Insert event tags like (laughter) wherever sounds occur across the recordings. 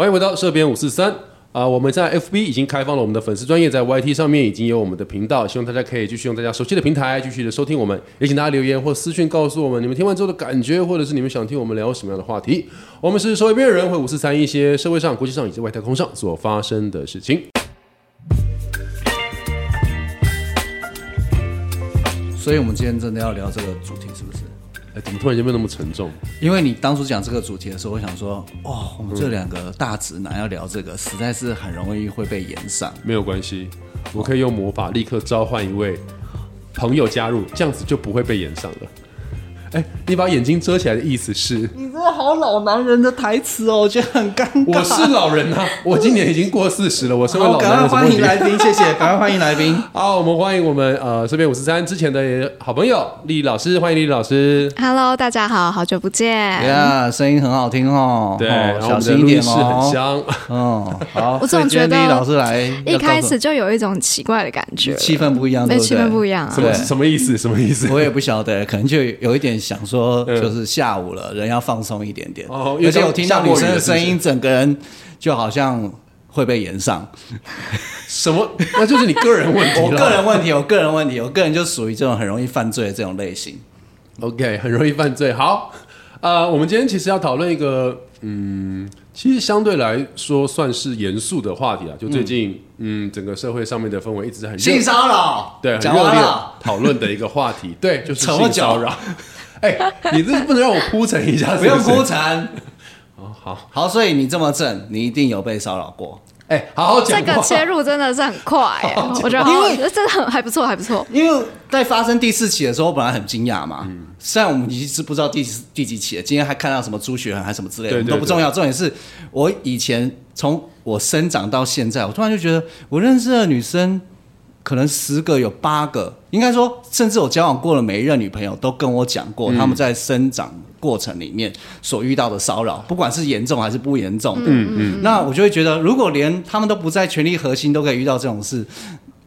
欢迎回到社编五四三啊！我们在 FB 已经开放了我们的粉丝专业，在 YT 上面已经有我们的频道，希望大家可以继续用大家熟悉的平台继续的收听我们，也请大家留言或私讯告诉我们你们听完之后的感觉，或者是你们想听我们聊什么样的话题。我们是社会边缘人，会五四三一些社会上、国际上以及外太空上所发生的事情。所以，我们今天真的要聊这个主题，是不是？哎，怎么突然间变那么沉重？因为你当初讲这个主题的时候，我想说，哇，我们这两个大直男要聊这个，实在是很容易会被延上。没有关系，我可以用魔法立刻召唤一位朋友加入，这样子就不会被延上了。哎，你把眼睛遮起来的意思是？你真的好老男人的台词哦，我觉得很尴尬。我是老人啊，我今年已经过四十了，我是位老男人。欢迎来宾，谢谢，赶快欢迎来宾。好，我们欢迎我们呃这边五十三之前的好朋友丽老师，欢迎丽老师。Hello，大家好，好久不见。呀，声音很好听哦。对，小心一点哦。很香。嗯，好。(laughs) 我总觉得丽老师来一开始就有一种奇怪的感觉，气氛不一样，对气氛不一样。什么什么意思？什么意思？我也不晓得，可能就有一点想说。就是下午了，人要放松一点点。哦，而且我听到女生的声音，整个人就好像会被延上。什么？那就是你个人问题。(laughs) 我个人问题，我个人问题，我个人就属于这种很容易犯罪的这种类型。OK，很容易犯罪。好，呃，我们今天其实要讨论一个，嗯，其实相对来说算是严肃的话题啊。就最近，嗯，整个社会上面的氛围一直很性骚扰，对，很热烈讨论的一个话题。对，就是性骚扰。哎，你这不能让我铺陈一下？(laughs) 不用铺陈。哦，好好，所以你这么正，你一定有被骚扰过。哎，好好讲。这个切入真的是很快，(laughs) 我觉得，因为真的很还不错，还不错。因为在发生第四起的时候，我本来很惊讶嘛。嗯虽然我们一直不知道第几第几起了，今天还看到什么朱雪恒还是什么之类的，都不重要。重点是我以前从我生长到现在，我突然就觉得，我认识的女生。可能十个有八个，应该说，甚至我交往过的每一任女朋友都跟我讲过，他们在生长过程里面所遇到的骚扰，不管是严重还是不严重。嗯嗯。那我就会觉得，如果连他们都不在权力核心，都可以遇到这种事，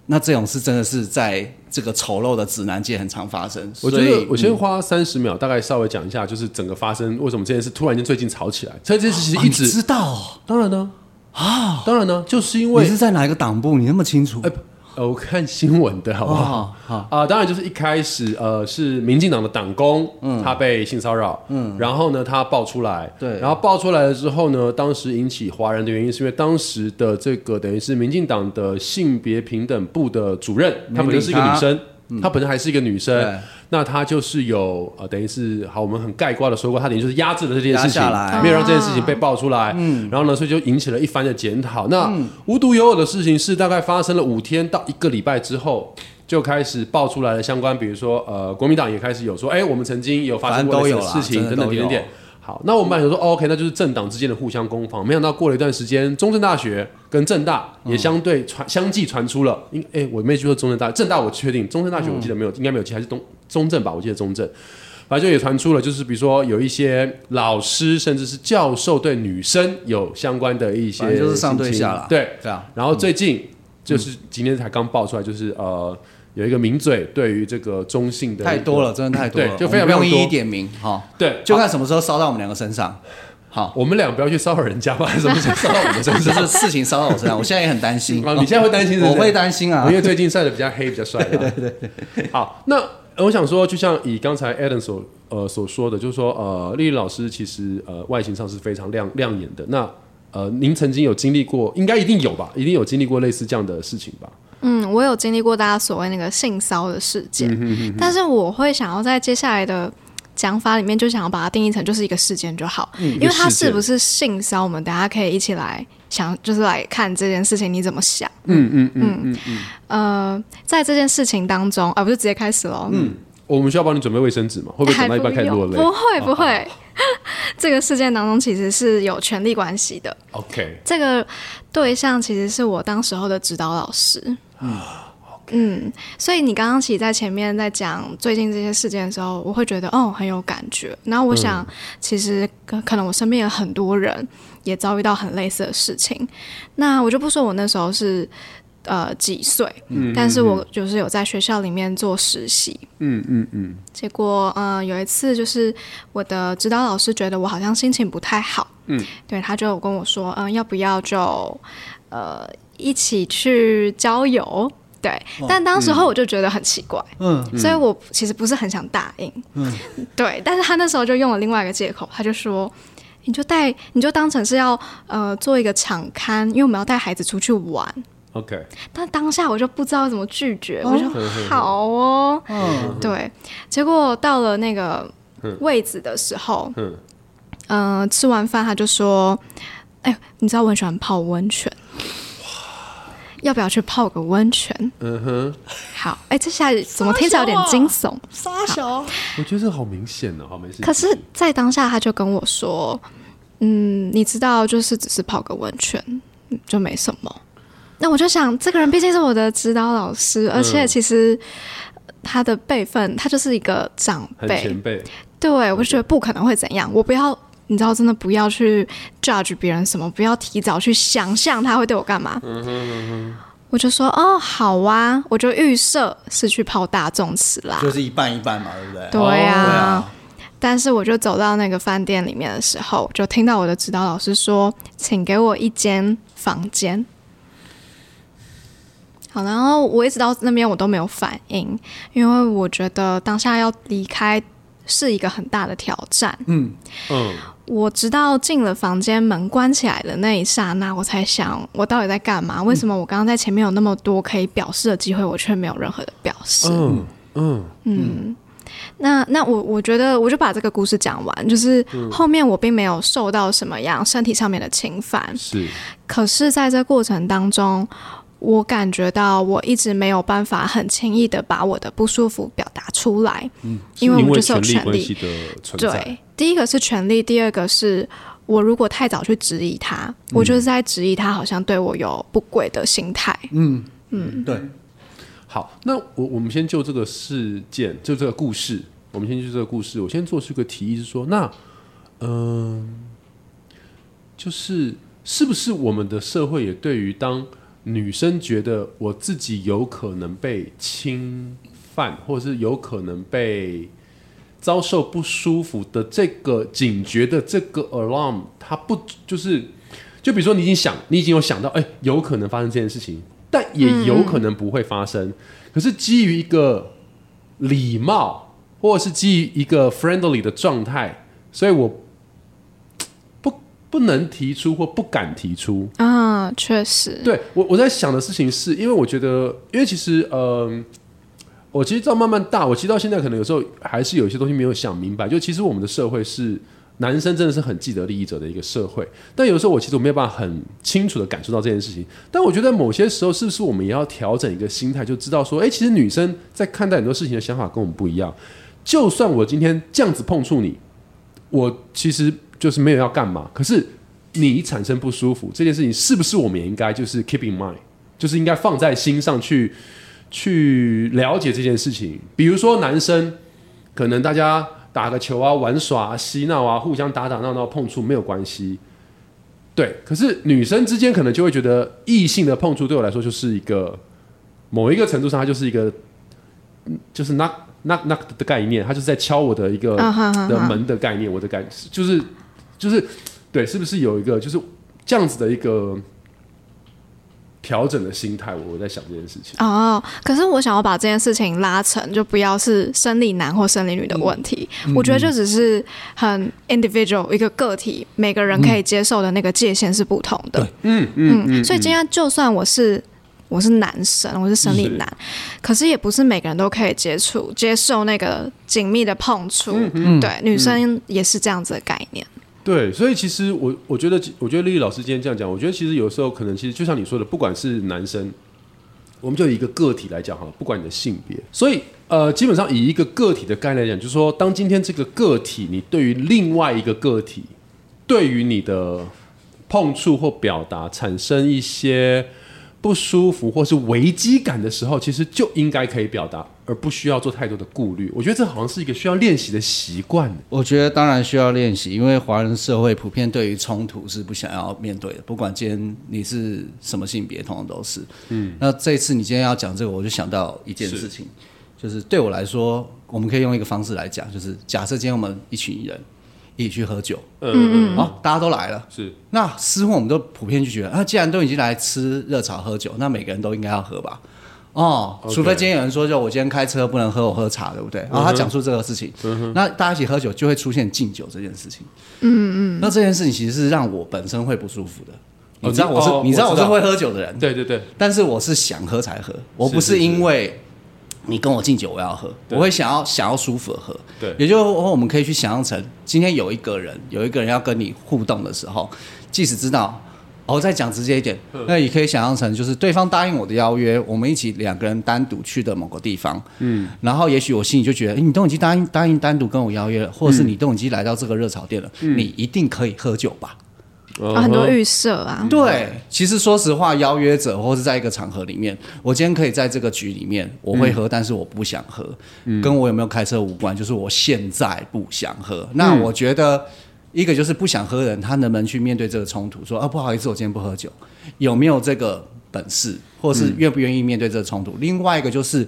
那这种事真的是在这个丑陋的指南界很常发生。我觉得我先花三十秒，大概稍微讲一下，就是整个发生为什么这件事突然间最近吵起来。这件事其实一直知道，当然呢，啊，当然呢，就是因为你是在哪一个党部，你那么清楚？呃，我看新闻的好不好？好。啊，当然就是一开始，呃，是民进党的党工，嗯，他被性骚扰，嗯，然后呢，他爆出来，对，然后爆出来了之后呢，当时引起华人的原因，是因为当时的这个等于是民进党的性别平等部的主任，他本身是一个女生，她本身还是一个女生。那她就是有呃，等于是好，我们很概括的说过，她等于就是压制了这件事情，没有让这件事情被爆出来。嗯，然后呢，所以就引起了一番的检讨。那无独有偶的事情是，大概发生了五天到一个礼拜之后，就开始爆出来了相关，比如说呃，国民党也开始有说，哎，我们曾经有发生过的事情等等点点。好，那我们本来说 OK，那就是政党之间的互相攻防。没想到过了一段时间，中正大学跟政大也相对传相继传出了，因哎，我没记错，中正大政大我确定，中正大学我记得没有，应该没有记，还是东中正吧？我记得中正，反正就也传出了，就是比如说有一些老师甚至是教授对女生有相关的一些，就是上对下了，对，这样。然后最近就是今天才刚爆出来，就是呃。有一个名嘴对于这个中性的太多了，真的太多了，就非常非常多。一一点名哈，对，就看什么时候烧到我们两个身上。好，我们两个不要去骚扰人家吧，什么时候烧到我们身上？(laughs) 就是事情烧到我身上，我现在也很担心。啊，(laughs) 你现在会担心？我会担心啊，因为最近晒的比较黑，比较帅。(laughs) 对对对。好，那我想说，就像以刚才 Adam 所呃所说的，就是说呃，丽丽老师其实呃外形上是非常亮亮眼的。那呃，您曾经有经历过，应该一定有吧？一定有经历过类似这样的事情吧？嗯，我有经历过大家所谓那个性骚的事件，但是我会想要在接下来的讲法里面，就想要把它定义成就是一个事件就好，因为它是不是性骚，我们大家可以一起来想，就是来看这件事情你怎么想。嗯嗯嗯嗯嗯。呃，在这件事情当中，啊，不是直接开始喽。嗯。我们需要帮你准备卫生纸吗？会不会讲到一半开始落泪？不会不会，(laughs) 这个事件当中其实是有权力关系的。OK，这个对象其实是我当时候的指导老师。嗯，嗯，所以你刚刚其实在前面在讲最近这些事件的时候，我会觉得哦很有感觉。然后我想，其实可能我身边有很多人也遭遇到很类似的事情。那我就不说我那时候是。呃几岁，但是我就是有在学校里面做实习，嗯嗯嗯，结果呃有一次就是我的指导老师觉得我好像心情不太好，嗯，对，他就跟我说，嗯，要不要就呃一起去郊游？对，但当时候我就觉得很奇怪，嗯，所以我其实不是很想答应，嗯，对，但是他那时候就用了另外一个借口，他就说。你就带，你就当成是要呃做一个场刊，因为我们要带孩子出去玩。OK，但当下我就不知道怎么拒绝，我说好哦，嗯，对。结果到了那个位置的时候，嗯。嗯、吃完饭他就说：“哎，你知道我很喜欢泡温泉，要不要去泡个温泉嗯哼，？”好，哎，这下怎么听起来有点惊悚？傻小，我觉得这好明显哦，好没事。可是，在当下他就跟我说：“嗯，你知道，就是只是泡个温泉，嗯就没什么。”那我就想，这个人毕竟是我的指导老师，而且其实他的辈分，他就是一个长辈，前辈，对我就觉得不可能会怎样。我不要，你知道，真的不要去 judge 别人什么，不要提早去想象他会对我干嘛。我就说哦，好啊，我就预设是去泡大众池啦。就是一半一半嘛，对不对？对哦呀、对啊，但是我就走到那个饭店里面的时候，就听到我的指导老师说：“请给我一间房间。”好，然后我一直到那边我都没有反应，因为我觉得当下要离开是一个很大的挑战。嗯，嗯，我直到进了房间，门关起来的那一刹那，我才想我到底在干嘛？为什么我刚刚在前面有那么多可以表示的机会，我却没有任何的表示？嗯嗯嗯，那那我我觉得我就把这个故事讲完，就是后面我并没有受到什么样身体上面的侵犯，是，可是在这过程当中，我感觉到我一直没有办法很轻易的把我的不舒服表达出来，因为我们就是有权利。的存在，对，第一个是权利，第二个是我如果太早去质疑他，我就是在质疑他好像对我有不轨的心态。嗯嗯。对，好，那我我们先就这个事件，就这个故事，我们先就这个故事，我先做出一个提议是说，那嗯、就是是不是我们的社会也对于当女生觉得我自己有可能被侵犯，或者是有可能被遭受不舒服的这个警觉的这个 alarm，它不就是就比如说你已经想，你已经有想到，哎、有可能发生这件事情，但也有可能不会发生。可是基于一个礼貌，或者是基于一个 friendly 的状态，所以我不不能提出或不敢提出。啊，确实，对我我在想的事情是，因为我觉得，因为其实，嗯、我其实到慢慢大，我其实到现在可能有时候还是有一些东西没有想明白。就其实我们的社会是男生真的是很既得利益者的一个社会，但有时候我其实我没有办法很清楚的感受到这件事情。但我觉得某些时候是不是我们也要调整一个心态，就知道说，哎、其实女生在看待很多事情的想法跟我们不一样。就算我今天这样子碰触你，我其实就是没有要干嘛，可是你产生不舒服这件事情，是不是我们也应该就是 keep in mind，就是应该放在心上去去了解这件事情？比如说男生，可能大家打个球啊、玩耍、啊、嬉闹啊，互相打打闹闹碰触没有关系。对，可是女生之间可能就会觉得异性的碰触对我来说就是一个某一个程度上，它就是一个就是 knock knock knock 的概念，它就是在敲我的一个的门的概念，我的感就是就是对，是不是有一个就是这样子的一个调整的心态？我我在想这件事情。哦，可是我想要把这件事情拉成，就不要是生理男或生理女的问题。我觉得就只是很 individual 一个个体，每个人可以接受的那个界限是不同的。嗯嗯嗯，所以今天就算我是我是男生，我是生理男，可是也不是每个人都可以接触接受那个紧密的碰触。对，女生也是这样子的概念。对，所以其实我我觉得，我觉得丽丽老师今天这样讲，我觉得其实有时候可能其实就像你说的，不管是男生，我们就以一个个体来讲好了，不管你的性别，所以呃，基本上以一个个体的概念来讲，就是说，当今天这个个体你对于另外一个个体，对于你的碰触或表达产生一些不舒服或是危机感的时候，其实就应该可以表达，而不需要做太多的顾虑。我觉得这好像是一个需要练习的习惯。我觉得当然需要练习，因为华人社会普遍对于冲突是不想要面对的，不管今天你是什么性别，通常都是。嗯，那这次你今天要讲这个，我就想到一件事情，就是对我来说，我们可以用一个方式来讲，就是假设今天我们一群人一起去喝酒，嗯嗯，好，大家都来了，是，那似乎我们都普遍就觉得，啊，既然都已经来吃热炒喝酒，那每个人都应该要喝吧。哦，除非今天有人说，就我今天开车不能喝，我喝茶，对不对？然后他讲述这个事情，那大家一起喝酒就会出现敬酒这件事情。嗯嗯。那这件事情其实是让我本身会不舒服的。你知道我是，你知道我是会喝酒的人。对对对。但是我是想喝才喝，我不是因为你跟我敬酒我要喝，我会想要想要舒服的喝。对。也就是说，我们可以去想象成，今天有一个人，有一个人要跟你互动的时候，即使知道。我再讲直接一点，那也可以想象成就是对方答应我的邀约，我们一起两个人单独去的某个地方，嗯，然后也许我心里就觉得，哎，你都已经答应答应单独跟我邀约了，或者是你都已经来到这个热炒店了，你一定可以喝酒吧？啊，很多预设啊。对，其实说实话，邀约者或是在一个场合里面，我今天可以在这个局里面，我会喝，但是我不想喝，跟我有没有开车无关，就是我现在不想喝。那我觉得。一个就是不想喝人，他能不能去面对这个冲突？说啊，不好意思，我今天不喝酒，有没有这个本事，或者是愿不愿意面对这个冲突？另外一个就是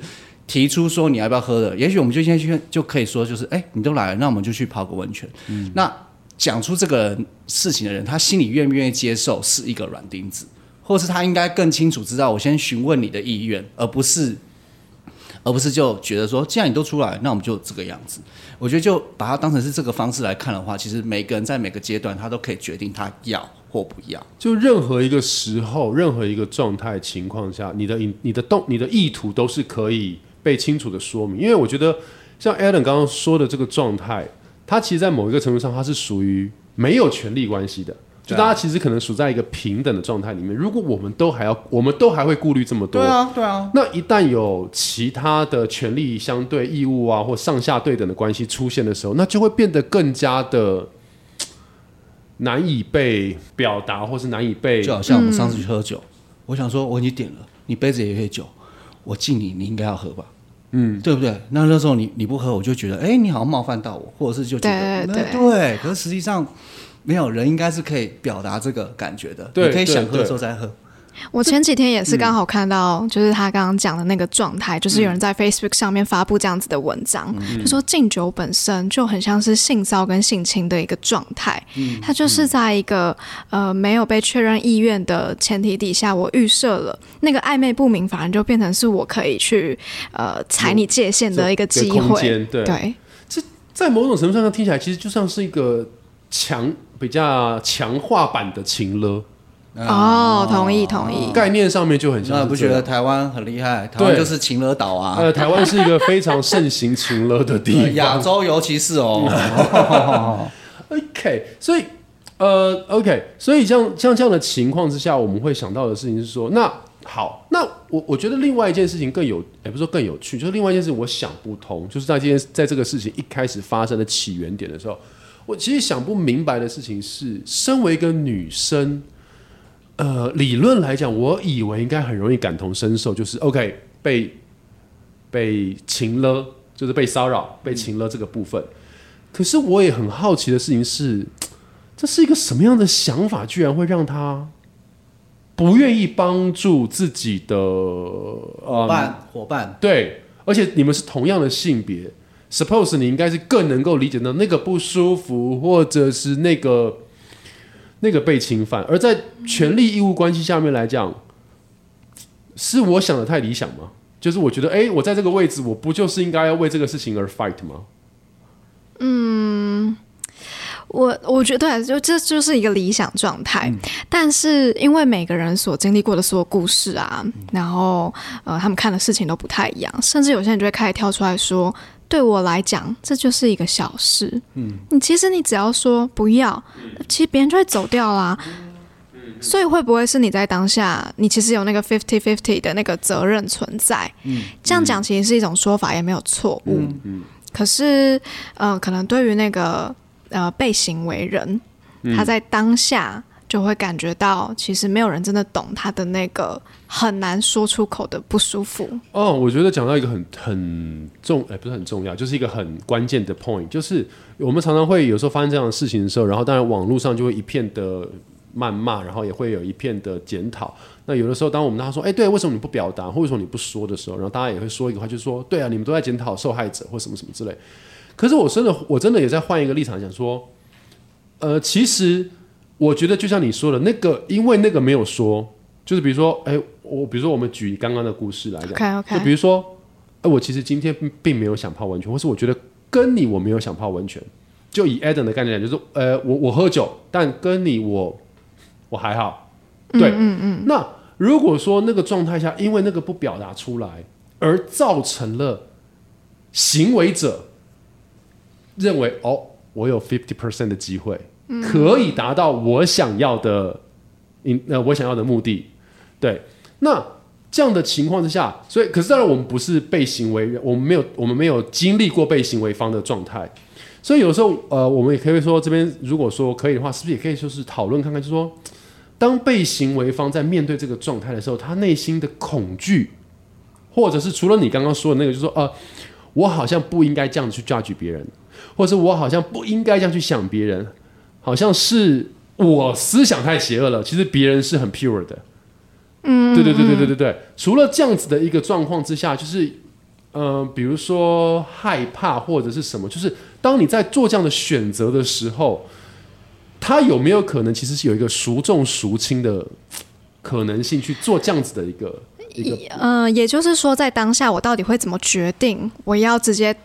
提出说你要不要喝的，也许我们就先去就可以说，就是哎，你都来了，那我们就去泡个温泉。那讲出这个事情的人，他心里愿不愿意接受是一个软钉子，或是他应该更清楚知道，我先询问你的意愿，而不是。而不是就觉得说，既然你都出来，那我们就这个样子。我觉得就把它当成是这个方式来看的话，其实每个人在每个阶段，他都可以决定他要或不要。就任何一个时候，任何一个状态情况下，你的你的动你的意图都是可以被清楚的说明。因为我觉得像 Alan 刚刚说的这个状态，他其实，在某一个程度上，他是属于没有权利关系的。就大家其实可能处在一个平等的状态里面，如果我们都还要，我们都还会顾虑这么多，对啊，对啊。那一旦有其他的权利相对义务啊，或上下对等的关系出现的时候，那就会变得更加的难以被表达，或是难以被。就好像我们上次去喝酒，我想说我已经点了，你杯子也有酒，我敬你，你应该要喝吧，嗯，对不对？那那时候你你不喝，我就觉得，哎，你好像冒犯到我，或者是就觉得，对对，可是实际上。没有人应该是可以表达这个感觉的，你可以想喝的时候再喝。我前几天也是刚好看到，就是他刚刚讲的那个状态，就是有人在 Facebook 上面发布这样子的文章，就说敬酒本身就很像是性骚跟性侵的一个状态，嗯他就是在一个呃没有被确认意愿的前提底下，我预设了那个暧昧不明，反而就变成是我可以去呃踩你界限的一个机会。对，这在某种程度上听起来，其实就像是一个强。比较强化版的情勒哦，同意同意，概念上面就很像。那不觉得台湾很厉害？台湾就是情勒岛啊。呃，台湾是一个非常盛行情勒的地方，(laughs) 亚洲尤其是哦。(laughs) OK，所以呃，OK，所以像像这样的情况之下，我们会想到的事情是说，那好，那我我觉得另外一件事情更有，也不是说更有趣，就是另外一件事我想不通，就是在这件在这个事情一开始发生的起源点的时候。我其实想不明白的事情是，身为一个女生，呃，理论来讲，我以为应该很容易感同身受，就是 OK 被被情了，就是被骚扰、被情了这个部分。可是我也很好奇的事情是，这是一个什么样的想法，居然会让他不愿意帮助自己的伙伴？伙伴对，而且你们是同样的性别。Suppose 你应该是更能够理解到那个不舒服，或者是那个那个被侵犯，而在权利义务关系下面来讲，是我想的太理想吗？就是我觉得，哎，我在这个位置，我不就是应该要为这个事情而 fight 吗？嗯，我我觉得就这就是一个理想状态，但是因为每个人所经历过的所有故事啊，然后呃，他们看的事情都不太一样，甚至有些人就会开始跳出来说。对我来讲，这就是一个小事。嗯，你其实你只要说不要，其实别人就会走掉啦。所以会不会是你在当下，你其实有那个 fifty fifty 的那个责任存在？嗯，这样讲其实是一种说法，也没有错误。嗯，可是呃，可能对于那个呃被行为人，他在当下就会感觉到，其实没有人真的懂他的那个很难说出口的不舒服。哦，我觉得讲到一个很很重，哎，不是很重要，就是一个很关键的 point，就是我们常常会有时候发生这样的事情的时候，然后当然网络上就会一片的谩骂，然后也会有一片的检讨。那有的时候，当我们他说，哎，对，为什么你不表达，或者说你不说的时候，然后大家也会说一个话，就是说，对啊，你们都在检讨受害者或什么什么之类。可是我真的，我真的也在换一个立场讲说，呃，其实。我觉得就像你说的那个，因为那个没有说，就是比如说，哎，我比如说我们举刚刚的故事来讲，就比如说，哎，我其实今天并没有想泡温泉，或是我觉得跟你我没有想泡温泉，就以 Adam 的概念讲，就是呃，我我喝酒，但跟你我我还好，对，嗯嗯。那如果说那个状态下，因为那个不表达出来，而造成了行为者认为哦，我有 fifty percent 的机会。可以达到我想要的，嗯，呃，我想要的目的，对。那这样的情况之下，所以，可是当然我们不是被行为，我们没有，我们没有经历过被行为方的状态，所以有时候，呃，我们也可以说，这边如果说可以的话，是不是也可以就是讨论看看，就说，当被行为方在面对这个状态的时候，他内心的恐惧，或者是除了你刚刚说的那个，就是说，呃，我好像不应该这样子去 judge 别人，或者是我好像不应该这样去想别人。好像是我思想太邪恶了，其实别人是很 pure 的。嗯，对对对对对对对。除了这样子的一个状况之下，就是，呃，比如说害怕或者是什么，就是当你在做这样的选择的时候，他有没有可能其实是有一个孰重孰轻的可能性去做这样子的一个一个？嗯，也就是说，在当下我到底会怎么决定？我要直接。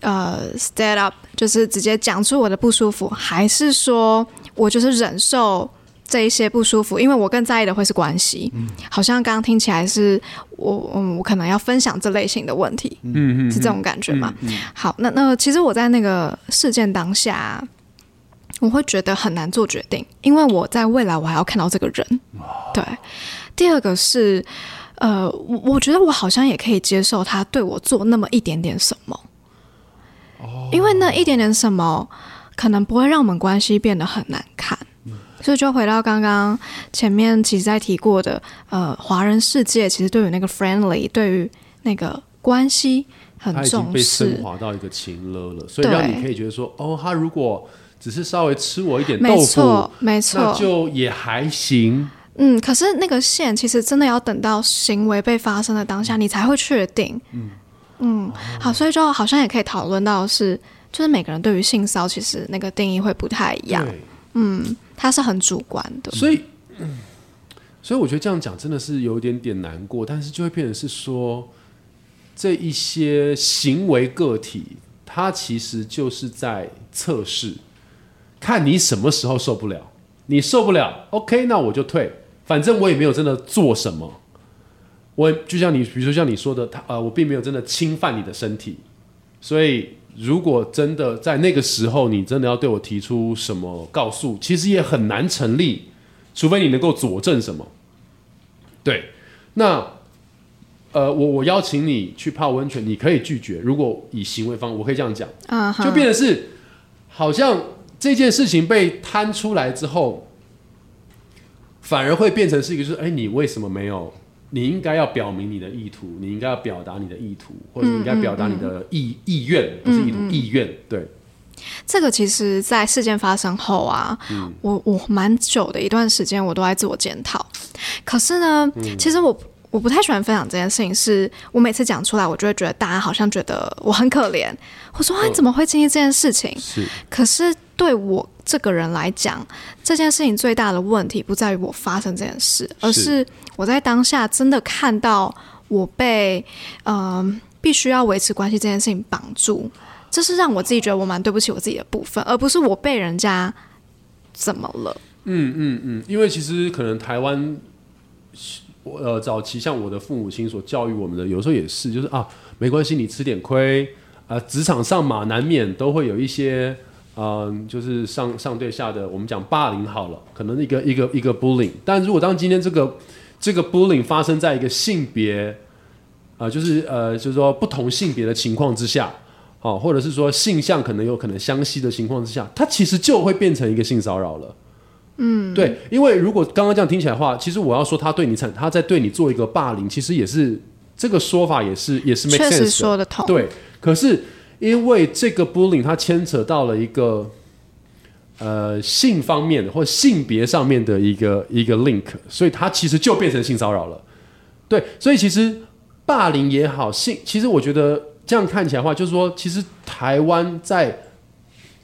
呃，stand up 就是直接讲出我的不舒服，还是说我就是忍受这一些不舒服？因为我更在意的会是关系。嗯，好像刚刚听起来是我，嗯，我可能要分享这类型的问题。嗯嗯，是这种感觉吗？好，那那其实我在那个事件当下，我会觉得很难做决定，因为我在未来我还要看到这个人。对，第二个是，呃，我我觉得我好像也可以接受他对我做那么一点点什么。因为那一点点什么，可能不会让我们关系变得很难看，所以就回到刚刚前面其实在提过的，呃，华人世界其实对于那个 friendly，对于那个关系很重视，被升华到一个情勒了，所以让你可以觉得说，哦，他如果只是稍微吃我一点豆腐，没错，那就也还行。嗯，可是那个线其实真的要等到行为被发生的当下，你才会确定。嗯。嗯，好，所以就好像也可以讨论到是，就是每个人对于性骚其实那个定义会不太一样。嗯，它是很主观的。所以，所以我觉得这样讲真的是有点点难过，但是就会变成是说，这一些行为个体，它其实就是在测试，看你什么时候受不了。你受不了，OK，那我就退，反正我也没有真的做什么。我就像你，比如说像你说的，他呃，我并没有真的侵犯你的身体，所以如果真的在那个时候，你真的要对我提出什么告诉，其实也很难成立，除非你能够佐证什么。对，那呃，我我邀请你去泡温泉，你可以拒绝。如果以行为方，我可以这样讲，啊，就变得是好像这件事情被摊出来之后，反而会变成是一个，就是哎，你为什么没有？你应该要表明你的意图，你应该要表达你的意图，或者你应该表达你的意意愿，不是意图意愿。对，这个其实，在事件发生后啊，我我蛮久的一段时间，我都在自我检讨。可是呢，其实我我不太喜欢分享这件事情，是我每次讲出来，我就会觉得大家好像觉得我很可怜。我说啊，你怎么会经历这件事情？是，可是对我这个人来讲，这件事情最大的问题不在于我发生这件事，而是。我在当下真的看到我被嗯必须要维持关系这件事情绑住，这是让我自己觉得我蛮对不起我自己的部分，而不是我被人家怎么了。嗯嗯嗯，因为其实可能台湾呃早期像我的父母亲所教育我们的，有时候也是就是啊没关系，你吃点亏啊，职场上嘛难免都会有一些嗯就是上上对下的，我们讲霸凌好了，可能一个一个一个 bullying，但如果当今天这个这个 bullying 发生在一个性别，呃，就是呃，就是说不同性别的情况之下，哦，或者是说性向可能有可能相吸的情况之下，它其实就会变成一个性骚扰了。嗯，对，因为如果刚刚这样听起来的话，其实我要说他对你产，他在对你做一个霸凌，其实也是这个说法也是也是确实说得通。对，可是因为这个 bullying 它牵扯到了一个呃性方面的或性别上面的一个一个 link，所以它其实就变成性骚扰了。对，所以其实霸凌也好，性其实我觉得这样看起来的话，就是说，其实台湾在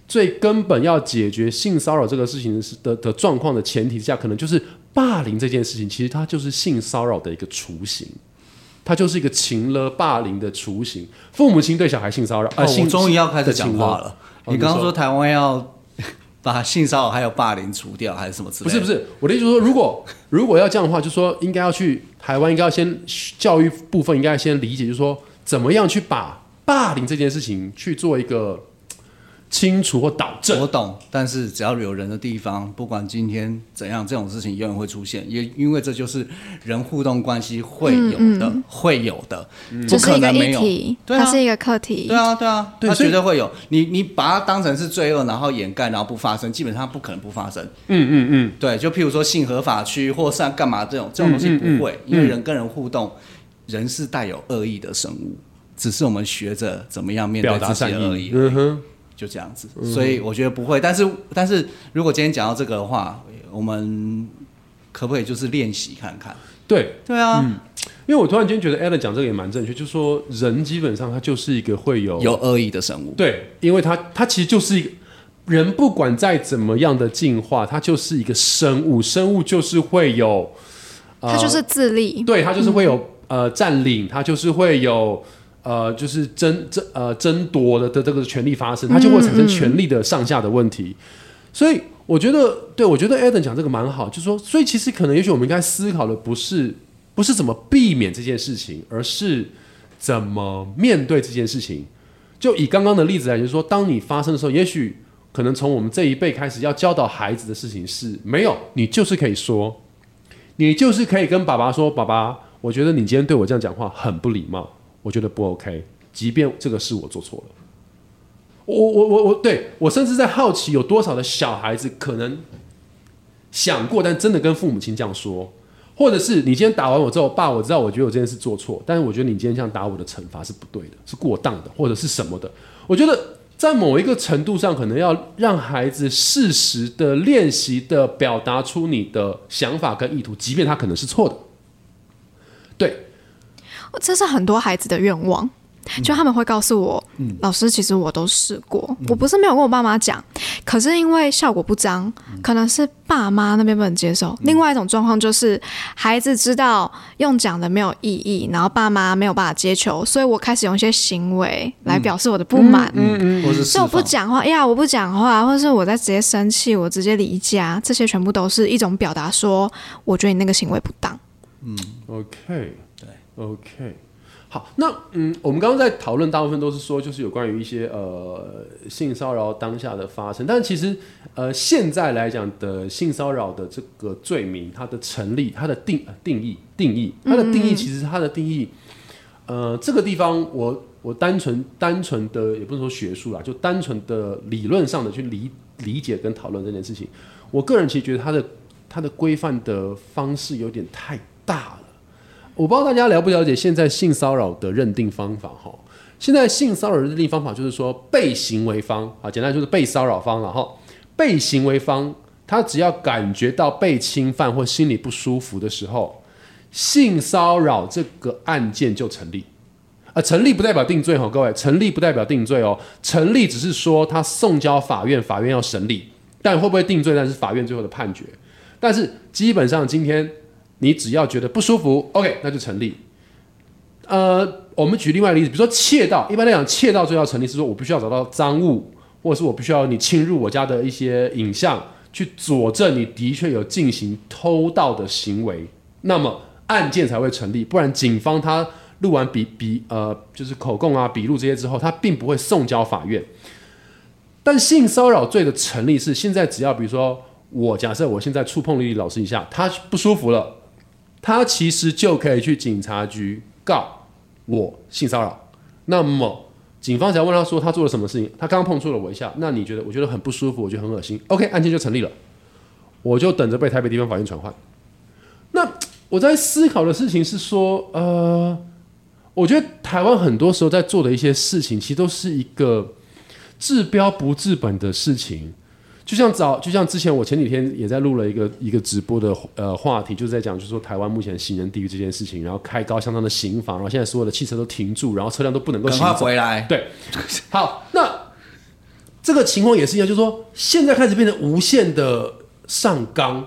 最根本要解决性骚扰这个事情的的状况的前提下，可能就是霸凌这件事情，其实它就是性骚扰的一个雏形，它就是一个情了霸凌的雏形。父母亲对小孩性骚扰，呃，我终于要开始讲话了。你刚刚说台湾要。(laughs) 把性骚扰还有霸凌除掉，还是什么之类？不是不是，我的意思说，如果如果要这样的话，就说应该要去台湾，应该要先教育部分应该要先理解，就是说怎么样去把霸凌这件事情去做一个。清除或导正，我懂，但是只要有人的地方，不管今天怎样，这种事情永远会出现，也因为这就是人互动关系会有的，会有的，不可能没有。它是一个课题，对啊，对啊，它绝对会有。你你把它当成是罪恶，然后掩盖，然后不发生，基本上不可能不发生。嗯嗯嗯，对，就譬如说性合法区或上干嘛这种这种东西不会，因为人跟人互动，人是带有恶意的生物，只是我们学着怎么样面对自己而已。嗯哼。就这样子，所以我觉得不会。但是，但是如果今天讲到这个的话，我们可不可以就是练习看看？对，对啊。因为我突然间觉得 Alan 讲这个也蛮正确，就是说人基本上他就是一个会有有恶意的生物。对，因为他他其实就是一个人，不管再怎么样的进化，他就是一个生物。生物就是会有，他就是自立。对，他就是会有呃占领，他就是会有。呃，就是争争呃争夺的的这个权利发生，它就会产生权力的上下的问题。所以我觉得，对我觉得 Adam 讲这个蛮好，就是说，所以其实可能也许我们应该思考的不是不是怎么避免这件事情，而是怎么面对这件事情。就以刚刚的例子来，就是说，当你发生的时候，也许可能从我们这一辈开始要教导孩子的事情是没有，你就是可以说，你就是可以跟爸爸说，爸爸，我觉得你今天对我这样讲话很不礼貌。我觉得不 OK，即便这个是我做错了，我我我我对我甚至在好奇有多少的小孩子可能想过，但真的跟父母亲这样说，或者是你今天打完我之后，爸，我知道我觉得我这件事做错，但是我觉得你今天这样打我的惩罚是不对的，是过当的，或者是什么的。我觉得在某一个程度上，可能要让孩子适时的练习的表达出你的想法跟意图，即便他可能是错的，这是很多孩子的愿望，就他们会告诉我，老师，其实我都试过，我不是没有跟我爸妈讲，可是因为效果不彰，可能是爸妈那边不能接受。另外一种状况就是，孩子知道用讲的没有意义，然后爸妈没有办法接球，所以我开始用一些行为来表示我的不满。嗯嗯，所以我不讲话呀，我不讲话，或者是我在直接生气，我直接离家，这些全部都是一种表达，说我觉得你那个行为不当。嗯，OK。OK，好，那嗯，我们刚刚在讨论，大部分都是说，就是有关于一些呃性骚扰当下的发生，但其实呃现在来讲的性骚扰的这个罪名，它的成立，它的定定义定义，它的定义其实它的定义，呃，这个地方我我单纯单纯的也不是说学术啦，就单纯的理论上的去理理解跟讨论这件事情，我个人其实觉得它的它的规范的方式有点太大了。我不知道大家了不了解现在性骚扰的认定方法哈？现在性骚扰认定方法就是说，被行为方啊，简单就是被骚扰方了哈。被行为方他只要感觉到被侵犯或心里不舒服的时候，性骚扰这个案件就成立。啊，成立不代表定罪哈，各位，成立不代表定罪哦，成立只是说他送交法院，法院要审理，但会不会定罪，那是法院最后的判决。但是基本上今天。你只要觉得不舒服，OK，那就成立。呃，我们举另外一个例子，比如说窃盗，一般来讲，窃盗罪要成立是说我必须要找到赃物，或者是我必须要你侵入我家的一些影像，去佐证你的确有进行偷盗的行为，那么案件才会成立。不然，警方他录完笔笔呃，就是口供啊、笔录这些之后，他并不会送交法院。但性骚扰罪的成立是现在只要比如说我假设我现在触碰丽丽老师一下，他不舒服了。他其实就可以去警察局告我性骚扰，那么警方只要问他说他做了什么事情，他刚刚碰触了我一下，那你觉得我觉得很不舒服，我觉得很恶心，OK，案件就成立了。我就等着被台北地方法院传唤。那我在思考的事情是说，呃，我觉得台湾很多时候在做的一些事情，其实都是一个治标不治本的事情。就像早，就像之前我前几天也在录了一个一个直播的呃话题，就是在讲，就是说台湾目前行人地狱这件事情，然后开高相当的刑罚，然后现在所有的汽车都停住，然后车辆都不能够行走。回来。对，好，那这个情况也是一样，就是说现在开始变成无限的上纲，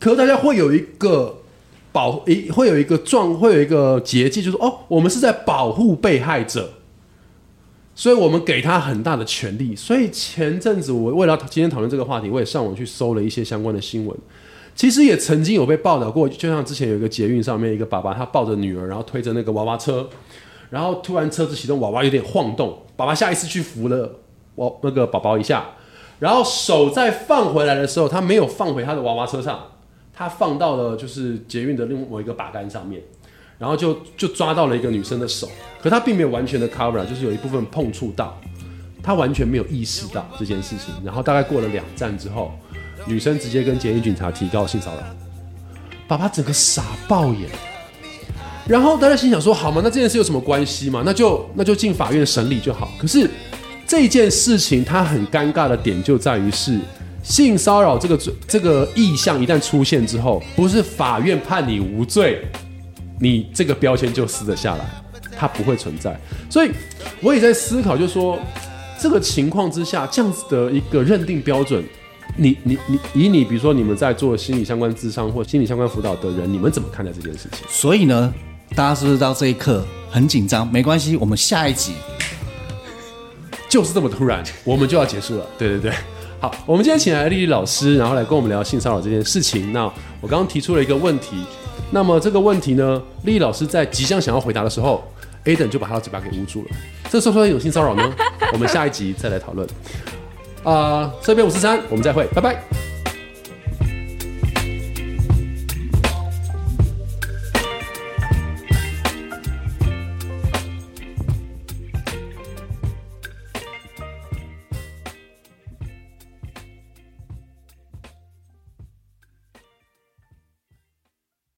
可是大家会有一个保一会有一个状会有一个结界，就是哦，我们是在保护被害者。所以我们给他很大的权利。所以前阵子我为了今天讨论这个话题，我也上网去搜了一些相关的新闻。其实也曾经有被报道过，就像之前有一个捷运上面一个爸爸，他抱着女儿，然后推着那个娃娃车，然后突然车子启动，娃娃有点晃动，爸爸下意识去扶了我那个宝宝一下，然后手再放回来的时候，他没有放回他的娃娃车上，他放到了就是捷运的另外一个把杆上面。然后就就抓到了一个女生的手，可他并没有完全的 cover，就是有一部分碰触到，他完全没有意识到这件事情。然后大概过了两站之后，女生直接跟检疫警察提告性骚扰，爸爸整个傻爆眼。然后大家心想说，好吗？那这件事有什么关系吗？那就那就进法院审理就好。可是这件事情它很尴尬的点就在于是性骚扰这个这个意向一旦出现之后，不是法院判你无罪。你这个标签就撕得下来，它不会存在。所以我也在思考，就是说这个情况之下，这样子的一个认定标准，你你你以你比如说你们在做心理相关智商或心理相关辅导的人，你们怎么看待这件事情？所以呢，大家是不是到这一刻很紧张？没关系，我们下一集 (laughs) 就是这么突然，我们就要结束了。对对对，好，我们今天请来丽丽老师，然后来跟我们聊性骚扰这件事情。那我刚刚提出了一个问题。那么这个问题呢，丽老师在即将想要回答的时候，Aden 就把他的嘴巴给捂住了。这算不算一种性骚扰呢？我们下一集再来讨论。啊，这边五十三，我们再会，拜拜。